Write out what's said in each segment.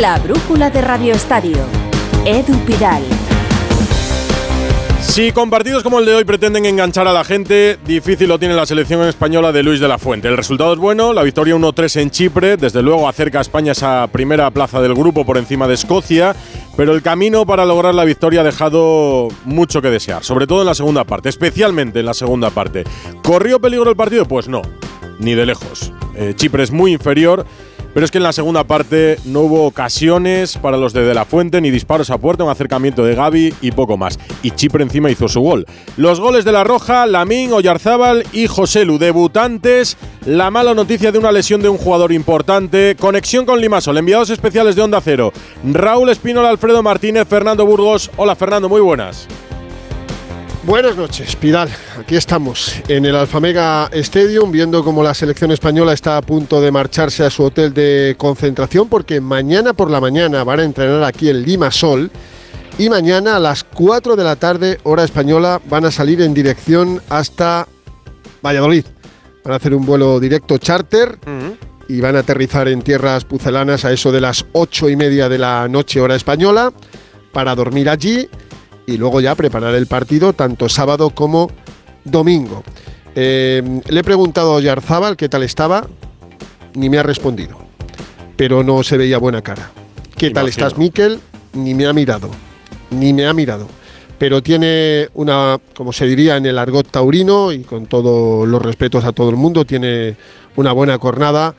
La brújula de Radio Estadio. Edu Pidal. Si con partidos como el de hoy pretenden enganchar a la gente, difícil lo tiene la selección española de Luis de la Fuente. El resultado es bueno, la victoria 1-3 en Chipre, desde luego acerca a España esa primera plaza del grupo por encima de Escocia, pero el camino para lograr la victoria ha dejado mucho que desear, sobre todo en la segunda parte, especialmente en la segunda parte. ¿Corrió peligro el partido? Pues no, ni de lejos. Eh, Chipre es muy inferior pero es que en la segunda parte no hubo ocasiones para los de De La Fuente, ni disparos a puerta, un acercamiento de Gaby y poco más. Y Chipre encima hizo su gol. Los goles de La Roja, Lamín, Oyarzábal y Joselu, debutantes. La mala noticia de una lesión de un jugador importante. Conexión con Limasol, enviados especiales de Onda Cero. Raúl Espínola, Alfredo Martínez, Fernando Burgos. Hola Fernando, muy buenas. Buenas noches, Pidal. Aquí estamos en el Alfamega Stadium viendo cómo la selección española está a punto de marcharse a su hotel de concentración porque mañana por la mañana van a entrenar aquí en Lima Sol y mañana a las 4 de la tarde, hora española, van a salir en dirección hasta Valladolid. Van a hacer un vuelo directo charter y van a aterrizar en tierras pucelanas a eso de las 8 y media de la noche, hora española, para dormir allí y luego ya preparar el partido tanto sábado como domingo. Eh, le he preguntado a Yarzábal qué tal estaba, ni me ha respondido, pero no se veía buena cara. ¿Qué tal estás, Miquel? Ni me ha mirado, ni me ha mirado. Pero tiene una, como se diría en el argot taurino, y con todos los respetos a todo el mundo, tiene una buena cornada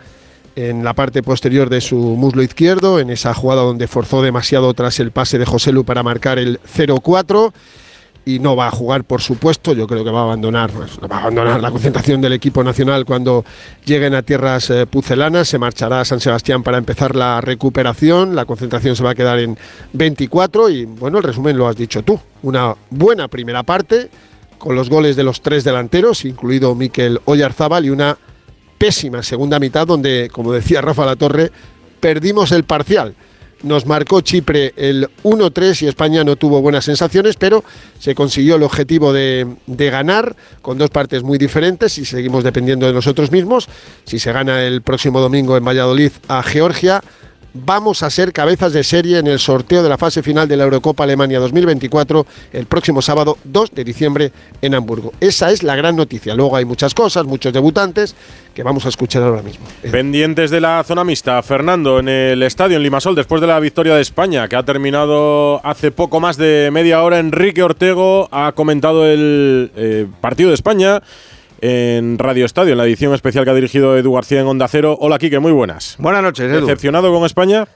en la parte posterior de su muslo izquierdo, en esa jugada donde forzó demasiado tras el pase de José Lu para marcar el 0-4 y no va a jugar, por supuesto. Yo creo que va a abandonar, pues, va a abandonar la concentración del equipo nacional cuando lleguen a tierras eh, pucelanas. Se marchará a San Sebastián para empezar la recuperación. La concentración se va a quedar en 24 y bueno, el resumen lo has dicho tú. Una buena primera parte con los goles de los tres delanteros, incluido Miquel Oyarzábal y una pésima segunda mitad donde, como decía Rafa La Torre, perdimos el parcial. Nos marcó Chipre el 1-3 y España no tuvo buenas sensaciones, pero se consiguió el objetivo de, de, ganar con dos partes muy diferentes y seguimos dependiendo de nosotros mismos. Si se gana el próximo domingo en Valladolid a Georgia, vamos a ser cabezas de serie en el sorteo de la fase final de la Eurocopa Alemania 2024 el próximo sábado 2 de diciembre en Hamburgo. Esa es la gran noticia. Luego hay muchas cosas, muchos debutantes que vamos a escuchar ahora mismo. Pendientes de la zona mixta, Fernando, en el estadio en Limasol, después de la victoria de España, que ha terminado hace poco más de media hora, Enrique Ortego ha comentado el eh, partido de España en Radio Estadio, en la edición especial que ha dirigido Edu García en Onda Cero. Hola, Quique, muy buenas. Buenas noches, Edu. ¿Decepcionado con España?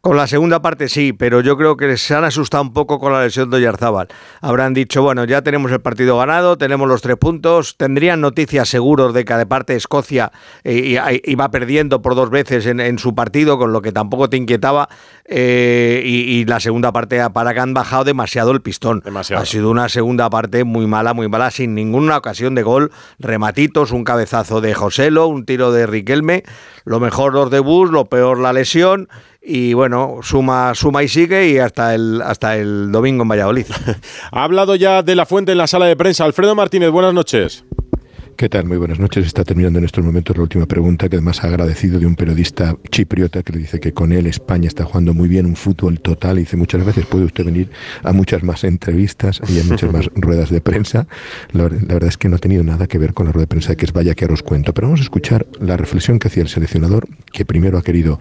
Con la segunda parte sí, pero yo creo que se han asustado un poco con la lesión de Oyarzábal. Habrán dicho, bueno, ya tenemos el partido ganado, tenemos los tres puntos, tendrían noticias seguros de que de parte Escocia eh, iba perdiendo por dos veces en, su partido, con lo que tampoco te inquietaba, eh, y, la segunda parte para que han bajado demasiado el pistón. Demasiado. Ha sido una segunda parte muy mala, muy mala, sin ninguna ocasión de gol, rematitos, un cabezazo de Joselo, un tiro de Riquelme, lo mejor los de Bus, lo peor la lesión y bueno, suma, suma y sigue y hasta el, hasta el domingo en Valladolid. ha hablado ya de la fuente en la sala de prensa. Alfredo Martínez, buenas noches. ¿Qué tal? Muy buenas noches. Está terminando en estos momentos la última pregunta, que además ha agradecido de un periodista chipriota que le dice que con él España está jugando muy bien, un fútbol total. Y dice muchas veces puede usted venir a muchas más entrevistas y a muchas más ruedas de prensa. La, verdad es que no ha tenido nada que ver con la rueda de prensa que es vaya que os cuento. Pero vamos a escuchar la reflexión que hacía el seleccionador, que primero ha querido...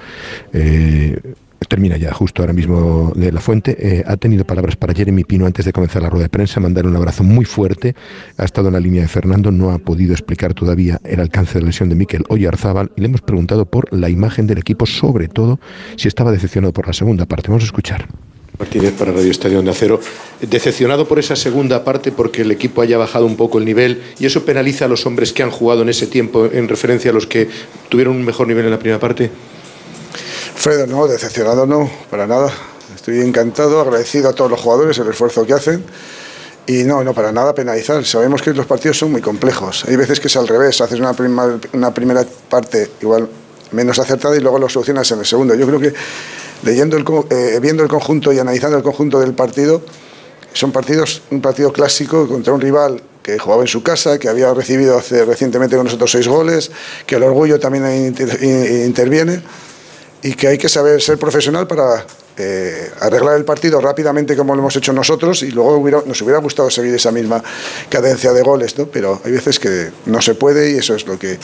Eh, termina ya justo ahora mismo de la fuente, eh, ha tenido palabras para Jeremy Pino antes de comenzar la rueda de prensa, mandar un abrazo muy fuerte, ha estado en la línea de Fernando, no ha podido explicar todavía el alcance de la lesión de Miquel Oyarzábal y le hemos preguntado por la imagen del equipo, sobre todo si estaba decepcionado por la segunda parte. Vamos a escuchar. Martínez para Radio Estadio de Acero. Decepcionado por esa segunda parte porque el equipo haya bajado un poco el nivel y eso penaliza a los hombres que han jugado en ese tiempo en referencia a los que tuvieron un mejor nivel en la primera parte. Fredo, no, decepcionado no, para nada. Estoy encantado, agradecido a todos los jugadores el esfuerzo que hacen. Y no, no, para nada penalizar. Sabemos que los partidos son muy complejos. Hay veces que es al revés, haces una, primera parte igual menos acertada y luego lo solucionas en el segundo. Yo creo que leyendo el, eh, viendo el conjunto y analizando el conjunto del partido, son partidos, un partido clásico contra un rival que jugaba en su casa, que había recibido hace, recientemente con nosotros seis goles, que el orgullo también interviene y que hay que saber ser profesional para eh, arreglar el partido rápidamente como lo hemos hecho nosotros y luego nos hubiera gustado seguir esa misma cadencia de goles, ¿no? pero hay veces que no se puede y eso es lo que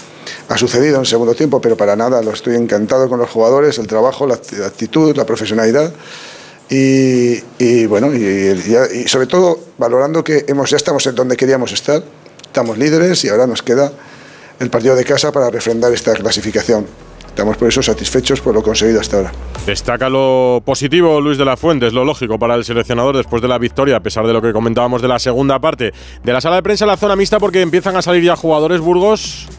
ha sucedido en el segundo tiempo, pero para nada, lo estoy encantado con los jugadores, el trabajo, la, actitud, la profesionalidad. Y, bueno, y, sobre todo valorando que hemos, ya estamos en donde queríamos estar, estamos líderes y ahora nos queda el partido de casa para refrendar esta clasificación. Estamos por eso satisfechos por lo conseguido hasta ahora. Destaca lo positivo Luis de la Fuente, es lo lógico para el seleccionador después de la victoria, a pesar de lo que comentábamos de la segunda parte de la sala de prensa, la zona mixta, porque empiezan a salir ya jugadores Burgos.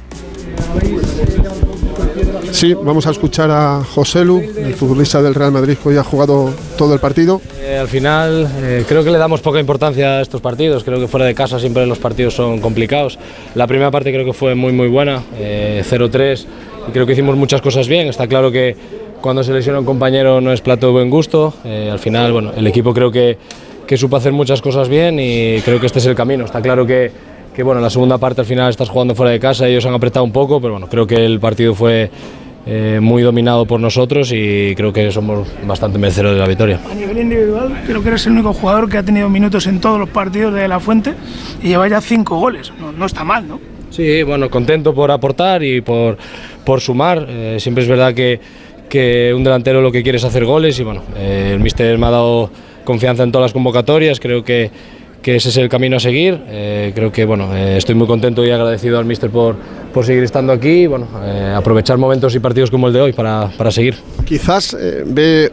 Sí, vamos a escuchar a José Lu, el futbolista del Real Madrid que hoy ha jugado todo el partido. Eh, al final eh, creo que le damos poca importancia a estos partidos, creo que fuera de casa siempre los partidos son complicados. La primera parte creo que fue muy muy buena, 0-3 eh, y creo que hicimos muchas cosas bien. Está claro que cuando se lesiona un compañero no es plato de buen gusto. Eh, al final, bueno, el equipo creo que, que supo hacer muchas cosas bien y creo que este es el camino. Está claro que, que bueno, en la segunda parte al final estás jugando fuera de casa, ellos han apretado un poco, pero bueno, creo que el partido fue eh, muy dominado por nosotros y creo que somos bastante merecedores de la victoria. A nivel individual, creo que eres el único jugador que ha tenido minutos en todos los partidos de La Fuente y lleva ya cinco goles. No, no está mal, ¿no? Sí, bueno, contento por aportar y por, por sumar. Eh, siempre es verdad que, que, un delantero lo que quiere es hacer goles y bueno, eh, el míster me ha dado confianza en todas las convocatorias, creo que, que ese es el camino a seguir. Eh, creo que bueno, estoy muy contento y agradecido al míster por, por seguir estando aquí y bueno, aprovechar momentos y partidos como el de hoy para, para seguir. Quizás ve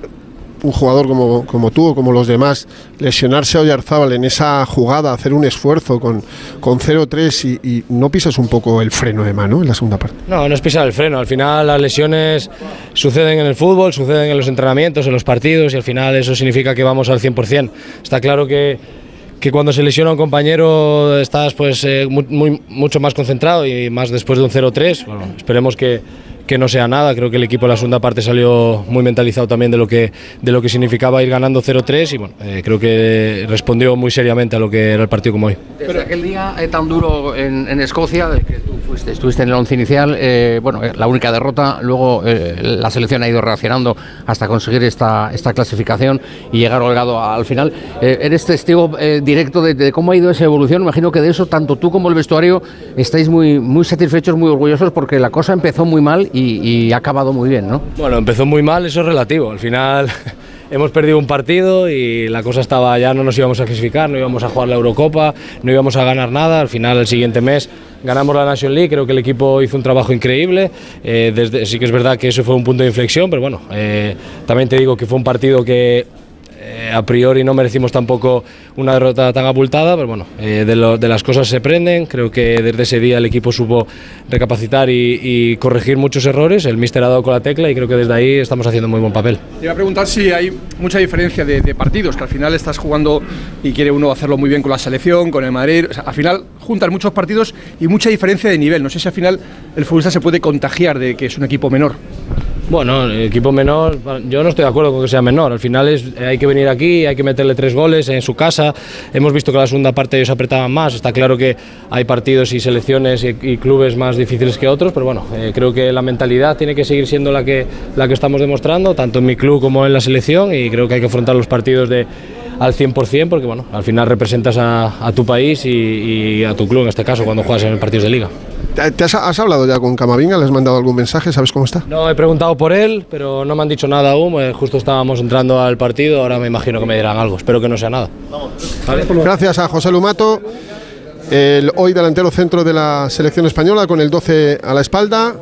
un jugador como, como tú o como los demás, lesionarse a Oyarzábal en esa jugada, hacer un esfuerzo con, con 0-3 y, no pisas un poco el freno de mano en la segunda parte? No, no es pisar el freno. Al final las lesiones suceden en el fútbol, suceden en los entrenamientos, en los partidos y al final eso significa que vamos al 100%. Está claro que que cuando se lesiona un compañero estás pues eh, muy, mucho más concentrado y más después de un 0-3. Bueno, esperemos que, que no sea nada. Creo que el equipo en la segunda parte salió muy mentalizado también de lo que, de lo que significaba ir ganando 0-3 y bueno, eh, creo que respondió muy seriamente a lo que era el partido como hoy. Desde aquel día eh, tan duro en, Escocia, que tú estuviste en el once inicial, eh, bueno, la única derrota, luego la selección ha ido reaccionando hasta conseguir esta, esta clasificación y llegar holgado al final. eres testigo directo de, de, cómo ha ido esa evolución. Imagino que de eso tanto tú como el vestuario estáis muy, muy satisfechos, muy orgullosos porque la cosa empezó muy mal y, ha acabado muy bien, ¿no? Bueno, empezó muy mal, eso es relativo. Al final hemos perdido un partido y la cosa estaba ya no nos íbamos a clasificar, no íbamos a jugar la Eurocopa, no íbamos a ganar nada. Al final, el siguiente mes ganamos la National League, creo que el equipo hizo un trabajo increíble. Eh, desde, sí que es verdad que eso fue un punto de inflexión, pero bueno, eh, también te digo que fue un partido que eh, a priori no merecimos tampoco una derrota tan abultada, pero bueno, eh, de, las cosas se prenden. Creo que desde ese día el equipo supo recapacitar y, corregir muchos errores. El míster ha dado con la tecla y creo que desde ahí estamos haciendo muy buen papel. Te iba a preguntar si hay mucha diferencia de, partidos, que al final estás jugando y quiere uno hacerlo muy bien con la selección, con el Madrid. al final juntan muchos partidos y mucha diferencia de nivel. No sé si al final el futbolista se puede contagiar de que es un equipo menor. Bueno, equipo menor, yo no estoy de acuerdo con que sea menor. Al final es, hay que venir aquí, hay que meterle tres goles en su casa. Hemos visto que la segunda parte ellos apretaban más. Está claro que hay partidos y selecciones y, clubes más difíciles que otros, pero bueno, eh, creo que la mentalidad tiene que seguir siendo la que, la que estamos demostrando, tanto en mi club como en la selección, y creo que hay que afrontar los partidos de, al 100% porque bueno, al final representas a, tu país y, y a tu club en este caso cuando juegas en partidos de liga. ¿Te has, hablado ya con Camavinga? ¿Le has mandado algún mensaje? ¿Sabes cómo está? No, he preguntado por él, pero no me han dicho nada aún. Eh, justo estábamos entrando al partido, ahora me imagino que me dirán algo. Espero que no sea nada. Gracias a José Lumato, el hoy delantero centro de la selección española con el 12 a la espalda.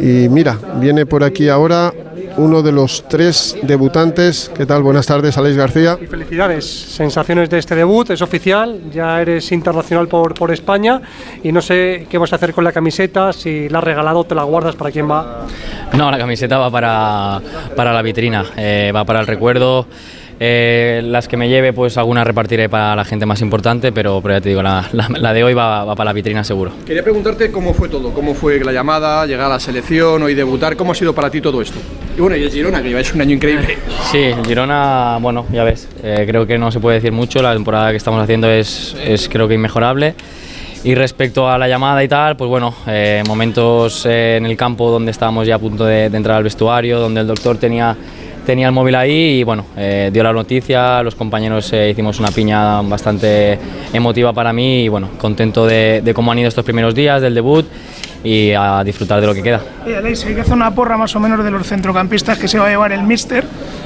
Y mira, viene por aquí ahora uno de los tres debutantes. ¿Qué tal? Buenas tardes, Aleix García. Y felicidades, sensaciones de este debut, es oficial, ya eres internacional por, por España y no sé qué vas a hacer con la camiseta, si la has regalado, te la guardas, ¿para quién va? No, la camiseta va para, para la vitrina, eh, va para el recuerdo. Eh, las que me lleve, pues algunas repartiré para la gente más importante, pero, pero ya te digo, la, la, de hoy va, va, para la vitrina seguro. Quería preguntarte cómo fue todo, cómo fue la llamada, llegar a la selección, hoy debutar, cómo ha sido para ti todo esto. Y bueno, y el Girona, que lleváis un año increíble. Sí, el Girona, bueno, ya ves, eh, creo que no se puede decir mucho, la temporada que estamos haciendo es, es creo que inmejorable. Y respecto a la llamada y tal, pues bueno, eh, momentos eh, en el campo donde estábamos ya a punto de, de entrar al vestuario, donde el doctor tenía, tenía el móvil ahí y bueno, eh, dio la noticia, los compañeros eh, hicimos una piña bastante emotiva para mí y bueno, contento de, de cómo han ido estos primeros días del debut y a disfrutar de lo que queda. Oye, Alex, hay que hacer una porra más o menos de los centrocampistas que se va a llevar el Mister.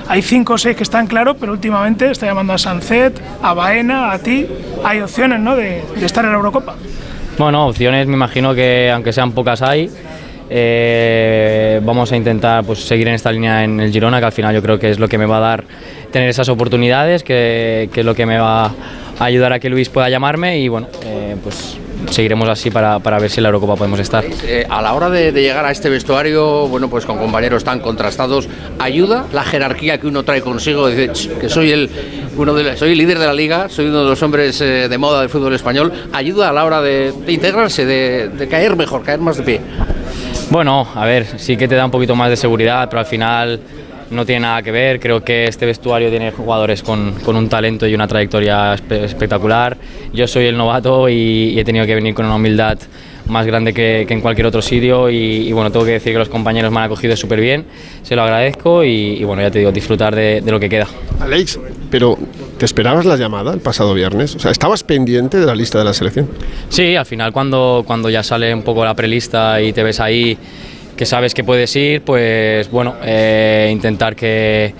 Hay cinco o seis que están claros, pero últimamente está llamando a Sancet, a Baena, a ti. Hay opciones, ¿no?, de, de estar en la Eurocopa. Bueno, opciones me imagino que aunque sean pocas hay. Eh, vamos a intentar pues, seguir en esta línea en el Girona, que al final yo creo que es lo que me va a dar tener esas oportunidades, que, es lo que me va a ayudar a que Luis pueda llamarme y bueno, eh, pues seguiremos así para, ver si en la Eurocopa podemos estar. Eh, a la hora de, llegar a este vestuario, bueno, pues con compañeros tan contrastados, ¿ayuda la jerarquía que uno trae consigo? Dice, "Ch, que soy el, uno de, soy líder de la liga, soy uno de los hombres de moda del fútbol español. ¿Ayuda a la hora de, integrarse, de caer mejor, caer más de pie? Bueno, a ver, sí que te da un poquito más de seguridad, pero al final no tiene nada que ver. Creo que este vestuario tiene jugadores con, con un talento y una trayectoria espe- espectacular. Yo soy el novato y, y he tenido que venir con una humildad más grande que, que en cualquier otro sitio y, y bueno, tengo que decir que los compañeros me han acogido súper bien, se lo agradezco y, y bueno, ya te digo, disfrutar de, de lo que queda. Alex, pero ¿te esperabas la llamada el pasado viernes? O sea, ¿estabas pendiente de la lista de la selección? Sí, al final cuando, cuando ya sale un poco la prelista y te ves ahí que sabes que puedes ir, pues bueno, eh, intentar que,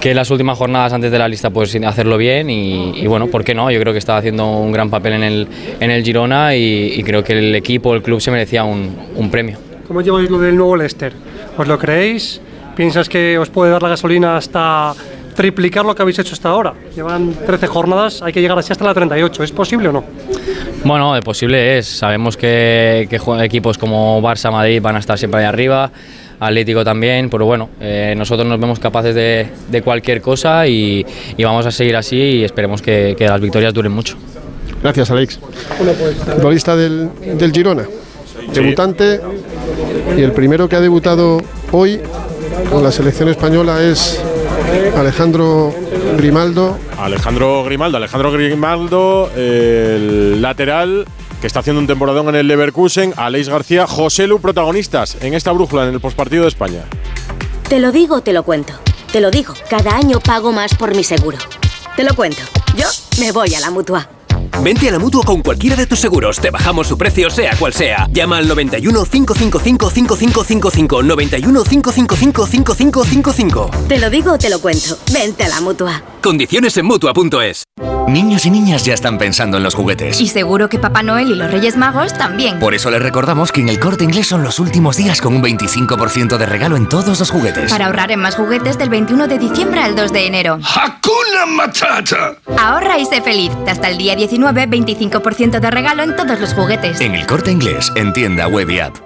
que las últimas jornadas antes de la lista pues hacerlo bien y, y bueno, ¿por qué no? Yo creo que estaba haciendo un gran papel en el, en el Girona y, y creo que el equipo, el club se merecía un, un premio. ¿Cómo lleváis lo del nuevo Leicester? ¿Os lo creéis? ¿Piensas que os puede dar la gasolina hasta triplicar lo que habéis hecho hasta ahora? Llevan 13 jornadas, hay que llegar así hasta la 38. ¿Es posible o no? Bueno, posible es. Sabemos que, que equipos como Barça, Madrid van a estar siempre ahí arriba, Atlético también, pero bueno, eh, nosotros nos vemos capaces de, de cualquier cosa y, y vamos a seguir así y esperemos que, que las victorias duren mucho. Gracias, Alex. Futbolista del, del Girona, debutante y el primero que ha debutado hoy con la selección española es Alejandro Grimaldo. Alejandro Grimaldo, Alejandro Grimaldo, el lateral que está haciendo un temporadón en el Leverkusen, Aleix García, José Lu, protagonistas en esta brújula en el postpartido de España. Te lo digo, te lo cuento. Te lo digo, cada año pago más por mi seguro. Te lo cuento. Yo me voy a la mutua. Vente a la mutua con cualquiera de tus seguros. Te bajamos su precio, sea cual sea. Llama al 91 555 5555. 91 555 5555. Te lo digo, te lo cuento. Vente a la mutua. Condiciones en mutua.es. Niños y niñas ya están pensando en los juguetes. Y seguro que Papá Noel y los Reyes Magos también. Por eso les recordamos que en el corte inglés son los últimos días con un 25% de regalo en todos los juguetes. Para ahorrar en más juguetes del 21 de diciembre al 2 de enero. ¡Hakuna Matata! Ahorra y sé feliz. Hasta el día 19, 25% de regalo en todos los juguetes. En el corte inglés, en tienda web y app.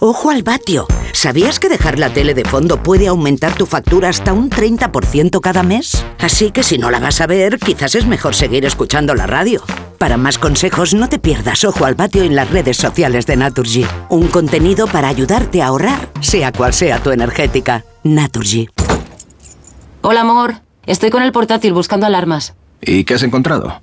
Ojo al vatio. ¿Sabías que dejar la tele de fondo puede aumentar tu factura hasta un 30% cada mes? Así que si no la vas a ver, quizás es mejor seguir escuchando la radio. Para más consejos, no te pierdas Ojo al vatio en las redes sociales de Naturgy. Un contenido para ayudarte a ahorrar, sea cual sea tu energética. Naturgy. Hola, amor. Estoy con el portátil buscando alarmas. ¿Y qué has encontrado?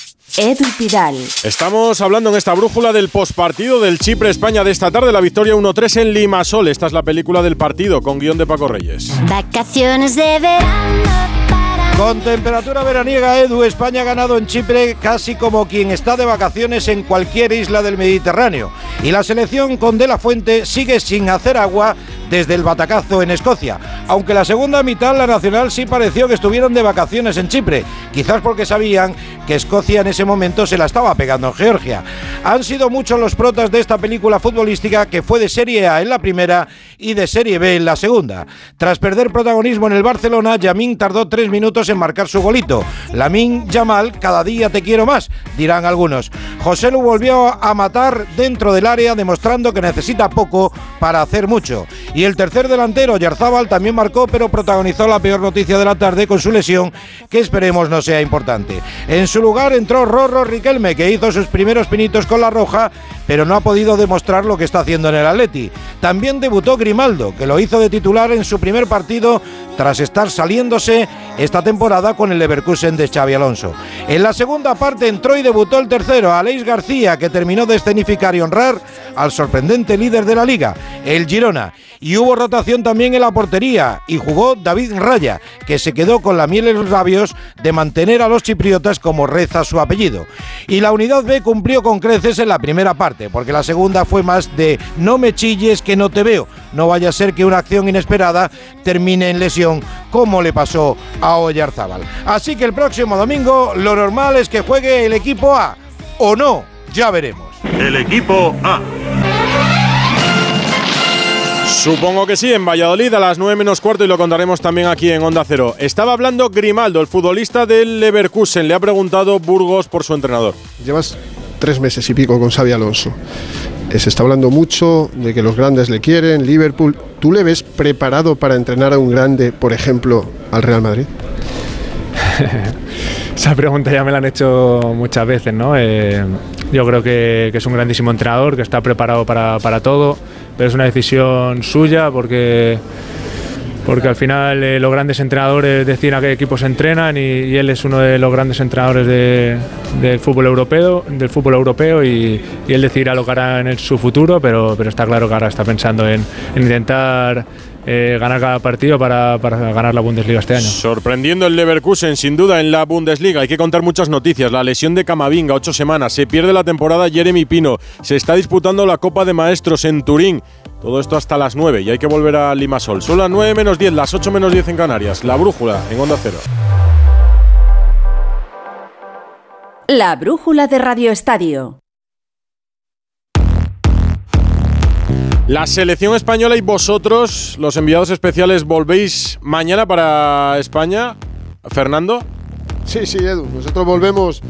Edu Pidal. Estamos hablando en esta brújula del postpartido del Chipre-España de esta tarde, la victoria 1-3 en Limasol. Esta es la película del partido con guion de Paco Reyes. Vacaciones de verano Con temperatura veraniega, Edu, España ha ganado en Chipre casi como quien está de vacaciones en cualquier isla del Mediterráneo. Y la selección con De La Fuente sigue sin hacer agua desde el batacazo en Escocia. Aunque la segunda mitad, la nacional sí pareció que estuvieron de vacaciones en Chipre, quizás porque sabían que Escocia en ese momento se la estaba pegando en Georgia. Han sido muchos los protas de esta película futbolística que fue de Serie A en la primera y de Serie B en la segunda. Tras perder protagonismo en el Barcelona, Yamin tardó tres minutos en marcar su golito. Lamin Yamal, cada día te quiero más, dirán algunos. José lo volvió a matar dentro del área, demostrando que necesita poco para hacer mucho. Y el tercer delantero, Yarzábal, también marcó, pero protagonizó la peor noticia de la tarde con su lesión, que esperemos no sea importante. En su lugar entró Rorro Riquelme, que hizo sus primeros pinitos con la roja, pero no ha podido demostrar lo que está haciendo en el Atleti. También debutó Que lo hizo de titular en su primer partido tras estar saliéndose esta temporada con el Leverkusen de Xavi Alonso. En la segunda parte entró y debutó el tercero, Aleix García, que terminó de escenificar y honrar al sorprendente líder de la liga, el Girona. Y hubo rotación también en la portería y jugó David Raya, que se quedó con la miel en los labios de mantener a los chipriotas como reza su apellido. Y la unidad B cumplió con creces en la primera parte, porque la segunda fue más de no me chilles que no te veo. No vaya a ser que una acción inesperada termine en lesión como le pasó a Oyarzábal. Así que el próximo domingo lo normal es que juegue el equipo A o no, ya veremos. El equipo A. Supongo que sí, en Valladolid a las 9 menos cuarto y lo contaremos también aquí en Onda Cero. Estaba hablando Grimaldo, el futbolista del Leverkusen. Le ha preguntado Burgos por su entrenador. Llevas tres meses y pico con Xavi Alonso. Se está hablando mucho de que los grandes le quieren, Liverpool. ¿Tú le ves preparado para entrenar a un grande, por ejemplo, al Real Madrid? Esa pregunta ya me la han hecho muchas veces, ¿no? Eh, yo creo que, que es un grandísimo entrenador, que está preparado para, para todo, pero es una decisión suya porque, porque al final eh, los grandes entrenadores deciden a qué equipos entrenan y, él es uno de los grandes entrenadores de- del fútbol europeo, del fútbol europeo y, él decidirá lo que hará en su futuro, pero, pero está claro que ahora está pensando en, en intentar eh, ganar cada partido para, para ganar la Bundesliga este año. Sorprendiendo el Leverkusen, sin duda, en la Bundesliga. Hay que contar muchas noticias. La lesión de Camavinga, ocho semanas. Se pierde la temporada Jeremy Pino. Se está disputando la Copa de Maestros en Turín. Todo esto hasta las 9 y hay que volver a Limasol. Son las 9 menos 10, las 8 menos 10 en Canarias. La brújula en Onda Cero. La brújula de Radio Estadio. La selección española y vosotros, los enviados especiales, volvéis mañana para España. Fernando. Sí, sí, Edu. Nosotros volvemos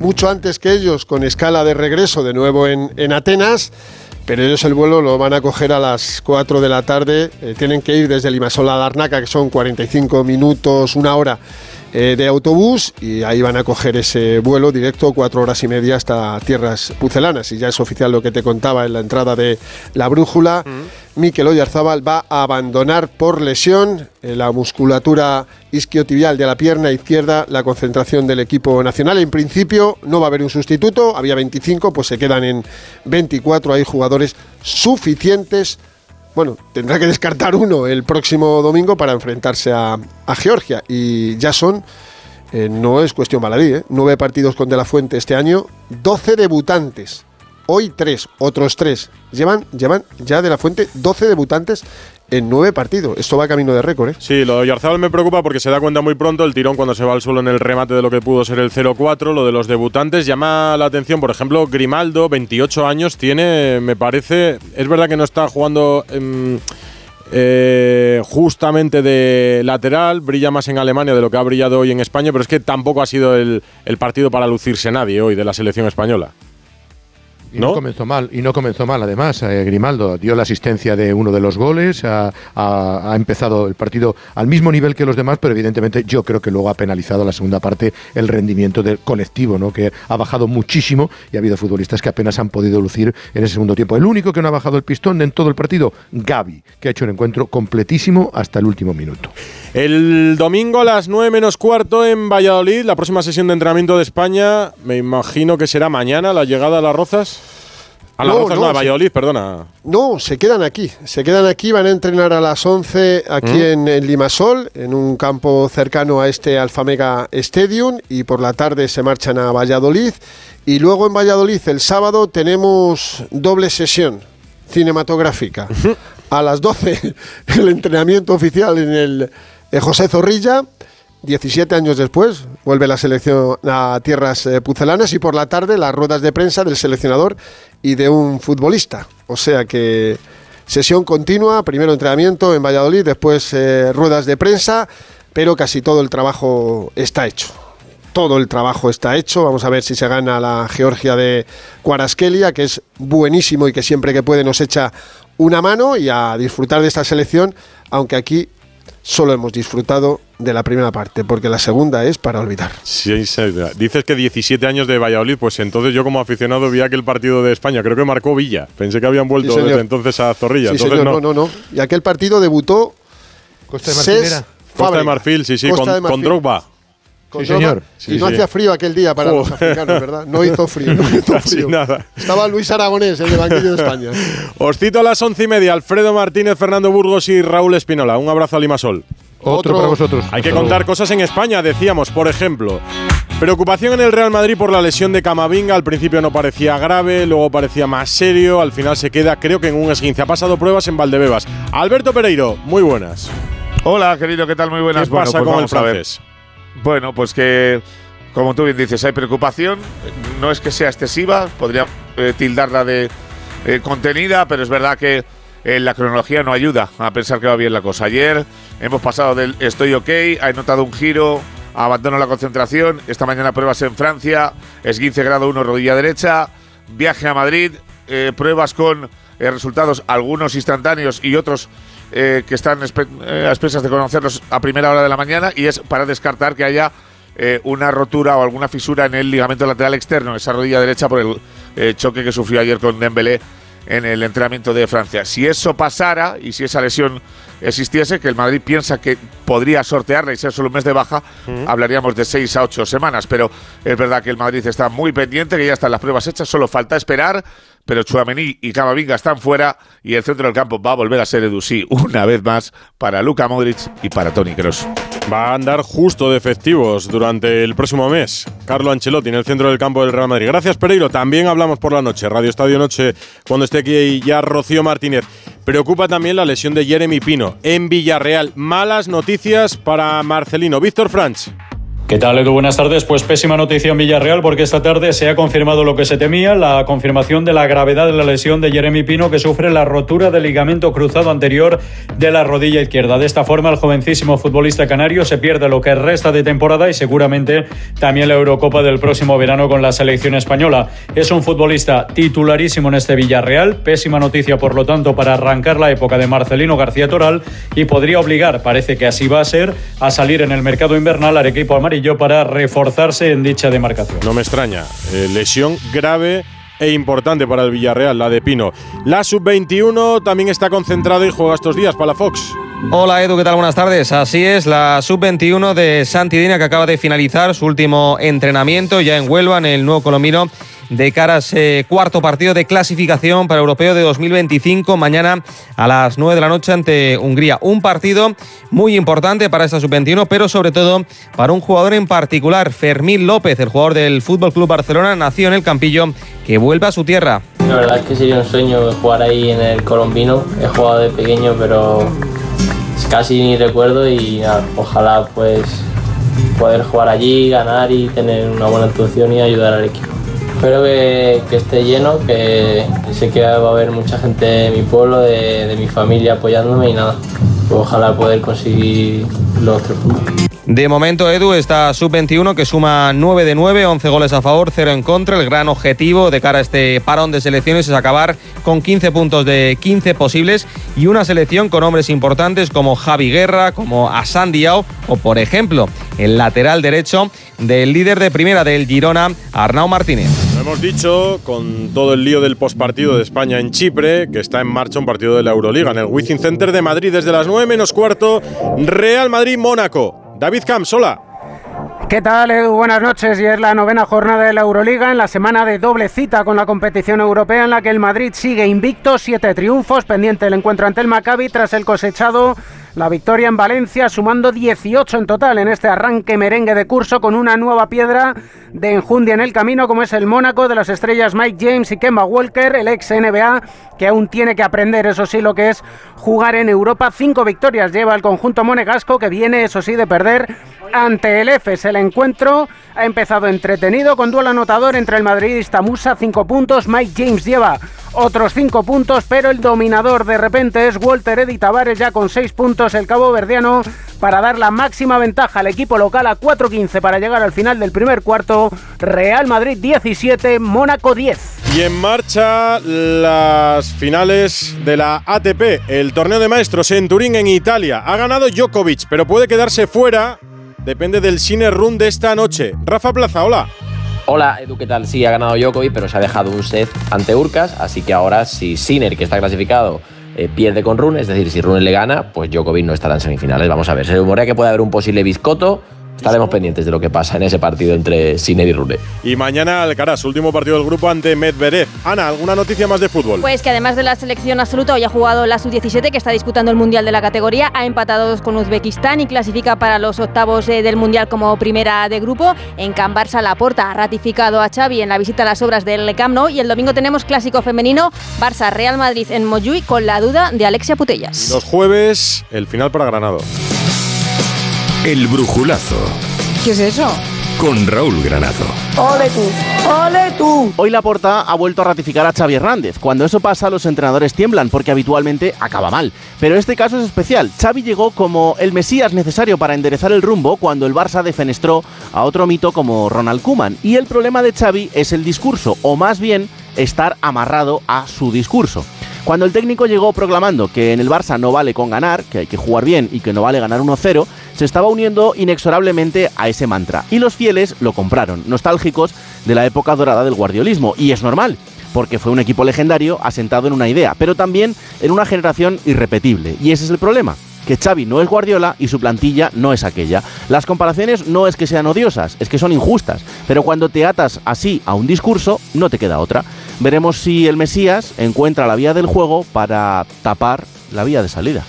mucho antes que ellos con escala de regreso de nuevo en, en Atenas. Pero ellos el vuelo lo van a coger a las 4 de la tarde. Eh, tienen que ir desde Limasol a Larnaca, que son 45 minutos, una hora eh, de autobús. Y ahí van a coger ese vuelo directo, cuatro horas y media hasta tierras pucelanas. Y ya es oficial lo que te contaba en la entrada de la brújula. Mikel Oyarzábal va a abandonar por lesión eh, la musculatura isquiotibial de la pierna izquierda la concentración del equipo nacional. En principio no va a haber un sustituto, había 25, pues se quedan en 24. Hay jugadores suficientes. Bueno, tendrá que descartar uno el próximo domingo para enfrentarse a, Georgia. Y ya son, eh, no es cuestión baladí, ¿eh? nueve partidos con De La Fuente este año, 12 debutantes. Hoy tres, otros tres. Llevan, llevan ya De La Fuente 12 debutantes en nueve partidos. Esto va camino de récord, ¿eh? Sí, lo de Oyarzabal me preocupa porque se da cuenta muy pronto el tirón cuando se va al suelo en el remate de lo que pudo ser el 0-4. Lo de los debutantes llama la atención, por ejemplo, Grimaldo, 28 años, tiene, me parece, es verdad que no está jugando em, eh, justamente de lateral, brilla más en Alemania de lo que ha brillado hoy en España, pero es que tampoco ha sido el, el partido para lucirse nadie hoy de la selección española. Y no, ¿No? comenzó mal, y no comenzó mal además. eh, Grimaldo dio la asistencia de uno de los goles, ha, ha- ha empezado el partido al mismo nivel que los demás, pero evidentemente yo creo que luego ha penalizado la segunda parte el rendimiento del colectivo, ¿no? que ha bajado muchísimo y ha habido futbolistas que apenas han podido lucir en ese segundo tiempo. El único que no ha bajado el pistón en todo el partido, Gaby, que ha hecho un encuentro completísimo hasta el último minuto. El domingo a las 9 menos cuarto en Valladolid, la próxima sesión de entrenamiento de España, me imagino que será mañana la llegada a las Rozas. A las No, Rozas no, no, a se- Valladolid, perdona. No, se quedan aquí. Se quedan aquí, van a entrenar a las 11 aquí ¿Mm? en, en Limasol, en un campo cercano a este Alfamega Stadium, y por la tarde se marchan a Valladolid. Y luego en Valladolid el sábado tenemos doble sesión cinematográfica. A las 12 el entrenamiento oficial en el José Zorrilla. 17 años después vuelve la selección a tierras eh, pucelanas y por la tarde las ruedas de prensa del seleccionador y de un futbolista. O sea que sesión continua, primero entrenamiento en Valladolid, después eh, ruedas de prensa, pero casi todo el trabajo está hecho. Todo el trabajo está hecho. Vamos a ver si se gana la Georgia de Cuaraskelia, que es buenísimo y que siempre que puede nos echa una mano y a disfrutar de esta selección, aunque aquí solo hemos disfrutado de la primera parte, porque la segunda es para olvidar. Sí, sí, dices que 17 años de Valladolid, pues entonces yo como aficionado vi aquel partido de España, creo que marcó Villa. Pensé que habían vuelto Sí, desde entonces a Zorrilla. Sí, entonces señor, no. no, no, no. Y aquel partido debutó Costa de Marfil. Costa de. Marfil, sí, sí, Costa con, con. Drogba. Con Sí, Drogba. señor. Sí, y no sí. hacía frío aquel día para los africanos, ¿verdad? No hizo frío, no hizo Casi frío. nada. Estaba Luis Aragonés, el de banquillo de España. Os cito a las once y media, Alfredo Martínez, Fernando Burgos y Raúl Espinola. Un abrazo a Limasol. Otro, Otro- para vosotros. Hay que contar cosas en España, decíamos, por ejemplo. Preocupación en el Real Madrid por la lesión de Camavinga. Al principio no parecía grave, luego parecía más serio. Al final se queda, creo que en un esguince. Ha pasado pruebas en Valdebebas. Alberto Pereiro, muy buenas. Hola, querido, ¿qué tal? Muy buenas. ¿Qué pasa Bueno, pues con el a ver. Bueno, pues que, como tú bien dices, hay preocupación. No es que sea excesiva, podría eh, tildarla de eh, contenida, pero es verdad que eh, la cronología no ayuda a pensar que va bien la cosa. Ayer hemos pasado del estoy ok, ha notado un giro, abandono la concentración. Esta mañana pruebas en Francia, esguince grado 1, rodilla derecha, viaje a Madrid, pruebas con resultados, algunos instantáneos y otros eh, que están eh, a expensas de conocerlos a primera hora de la mañana y es para descartar que haya eh, una rotura o alguna fisura en el ligamento lateral externo, esa rodilla derecha por el eh, choque que sufrió ayer con Dembélé en el entrenamiento de Francia. Si eso pasara y si esa lesión existiese, que el Madrid piensa que podría sortearla y ser solo un mes de baja, hablaríamos de seis a ocho semanas. Pero es verdad que el Madrid está muy pendiente, que ya están las pruebas hechas, solo falta esperar. Pero Chuamení y Camavinga están fuera y el centro del campo va a volver a ser Edusí una vez más para Luka Modric y para Tony Kroos. Va a andar justo de efectivos durante el próximo mes. Carlo Ancelotti en el centro del campo del Real Madrid. Gracias, Pereiro. También hablamos por la noche. Radio Estadio Noche, cuando esté aquí ya Rocío Martínez. Preocupa también la lesión de Jeremy Pino en Villarreal. Malas noticias para Marcelino. Víctor Franch. ¿Qué tal, Edu? Buenas tardes. Pues pésima noticia en Villarreal porque esta tarde se ha confirmado lo que se temía, la confirmación de la gravedad de la lesión de Jeremy Pino que sufre la rotura del ligamento cruzado anterior de la rodilla izquierda. De esta forma, el jovencísimo futbolista canario se pierde lo que resta de temporada y seguramente también la Eurocopa del próximo verano con la selección española. Es un futbolista titularísimo en este Villarreal, pésima noticia por lo tanto para arrancar la época de Marcelino García Toral y podría obligar, parece que así va a ser, a salir en el mercado invernal al equipo amarillo para reforzarse en dicha demarcación. No me extraña. Eh, lesión grave e importante para el Villarreal, la de Pino. La sub-21 también está concentrada y juega estos días para la Fox. Hola Edu, ¿qué tal? Buenas tardes. Así es, la sub-21 de Santidina que acaba de finalizar su último entrenamiento ya en Huelva, en el nuevo Colombino, de cara a ese cuarto partido de clasificación para el Europeo de 2025, mañana a las 9 de la noche ante Hungría. Un partido muy importante para esta sub-21, pero sobre todo para un jugador en particular, Fermín López, el jugador del Fútbol Club Barcelona, nació en el Campillo, que vuelve a su tierra. La verdad es que sería un sueño jugar ahí en el colombino. He jugado de pequeño, pero casi ni recuerdo y ojalá pues poder jugar allí, ganar y tener una buena actuación y ayudar al equipo. Espero que, esté lleno, que sé que va a haber mucha gente de mi pueblo, de, mi familia apoyándome y nada, pues ojalá poder conseguir los tres puntos. De momento, Edu, esta sub-21 que suma 9 de 9, 11 goles a favor, 0 en contra. El gran objetivo de cara a este parón de selecciones es acabar con 15 puntos de 15 posibles y una selección con hombres importantes como Javi Guerra, como Asan Diao o, por ejemplo, el lateral derecho del líder de primera del Girona, Arnau Martínez. Hemos dicho con todo el lío del postpartido de España en Chipre, que está en marcha un partido de la Euroliga en el Wizzing Center de Madrid desde las 9 menos cuarto. Real Madrid-Mónaco. David Camps, hola. ¿Qué ¿Qué tal, Edu? Buenas noches. Y es la novena jornada de la Euroliga en la semana de doble cita con la competición europea en la que el Madrid sigue invicto, siete triunfos, pendiente el encuentro ante el Maccabi tras el cosechado la victoria en Valencia, sumando 18 en total en este arranque merengue de curso con una nueva piedra de enjundia en el camino, como es el Mónaco de las estrellas Mike James y Kemba Walker, el ex NBA, que aún tiene que aprender, eso sí, lo que es jugar en Europa. Cinco victorias lleva el conjunto monegasco, que viene, eso sí, de perder ante el EFES. El encuentro ha empezado entretenido con duelo anotador entre el madridista Musa, cinco puntos. Mike James lleva otros cinco puntos, pero el dominador de repente es Walter Eddy Tavares ya con seis puntos, el cabo verdiano, para dar la máxima ventaja al equipo local a 4-15 para llegar al final del primer cuarto. Real Madrid 17, Mónaco 10. Y en marcha las finales de la ATP, el torneo de maestros en Turín, en Italia. Ha ganado Djokovic, pero puede quedarse fuera. Depende del Cine Run de esta noche. Rafa Plaza, hola. Hola, Edu, ¿qué tal? Sí, ha ganado Djokovic, pero se ha dejado un set ante Urcas, así que ahora si Sinner, que está clasificado, eh, pierde con Rune, es decir, si Rune le gana, pues Djokovic no estará en semifinales. Vamos a ver, se rumorea que puede haber un posible biscoto, Estaremos pendientes de lo que pasa en ese partido entre Sinner y Rune. Y mañana Alcaraz, último partido del grupo ante Medvedev. Ana, ¿alguna noticia más de fútbol? Pues que además de la selección absoluta, hoy ha jugado la sub-17 que está disputando el Mundial de la categoría, ha empatado dos con Uzbekistán y clasifica para los octavos eh, del Mundial como primera de grupo. En Can Barça, Laporta ha ratificado a Xavi en la visita a las obras del Camp Nou y el domingo tenemos clásico femenino Barça-Real Madrid en Moyuy con la duda de Alexia Putellas. Y los jueves, el final para Granado. El brujulazo. ¿Qué es eso? Con Raúl Granado. ¡Ole tú! ¡Ole tú! Hoy Laporta ha vuelto a ratificar a Xavi Hernández. Cuando eso pasa, los entrenadores tiemblan porque habitualmente acaba mal. Pero este caso es especial. Xavi llegó como el mesías necesario para enderezar el rumbo cuando el Barça defenestró a otro mito como Ronald Koeman. Y el problema de Xavi es el discurso, o más bien estar amarrado a su discurso. Cuando el técnico llegó proclamando que en el Barça no vale con ganar, que hay que jugar bien y que no vale ganar 1-0, se estaba uniendo inexorablemente a ese mantra. Y los fieles lo compraron, nostálgicos de la época dorada del guardiolismo. Y es normal, porque fue un equipo legendario asentado en una idea, pero también en una generación irrepetible. Y ese es el problema que Xavi no es Guardiola y su plantilla no es aquella. Las comparaciones no es que sean odiosas, es que son injustas, pero cuando te atas así a un discurso, no te queda otra. Veremos si el Mesías encuentra la vía del juego para tapar la vía de salida.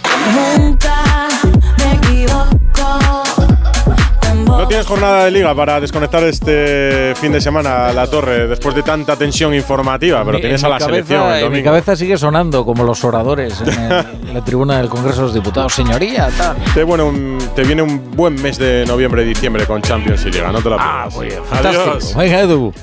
No tienes jornada de liga para desconectar este fin de semana a la torre después de tanta tensión informativa, pero Mi- tienes en a la cabeza- selección el En mi cabeza sigue sonando como los oradores en, el- en la tribuna del Congreso de los Diputados. Señoría, tal. Te, bueno, un- te viene un buen mes de noviembre y diciembre con Champions y Liga, no te la pierdas. Fantástico. Venga, Edu.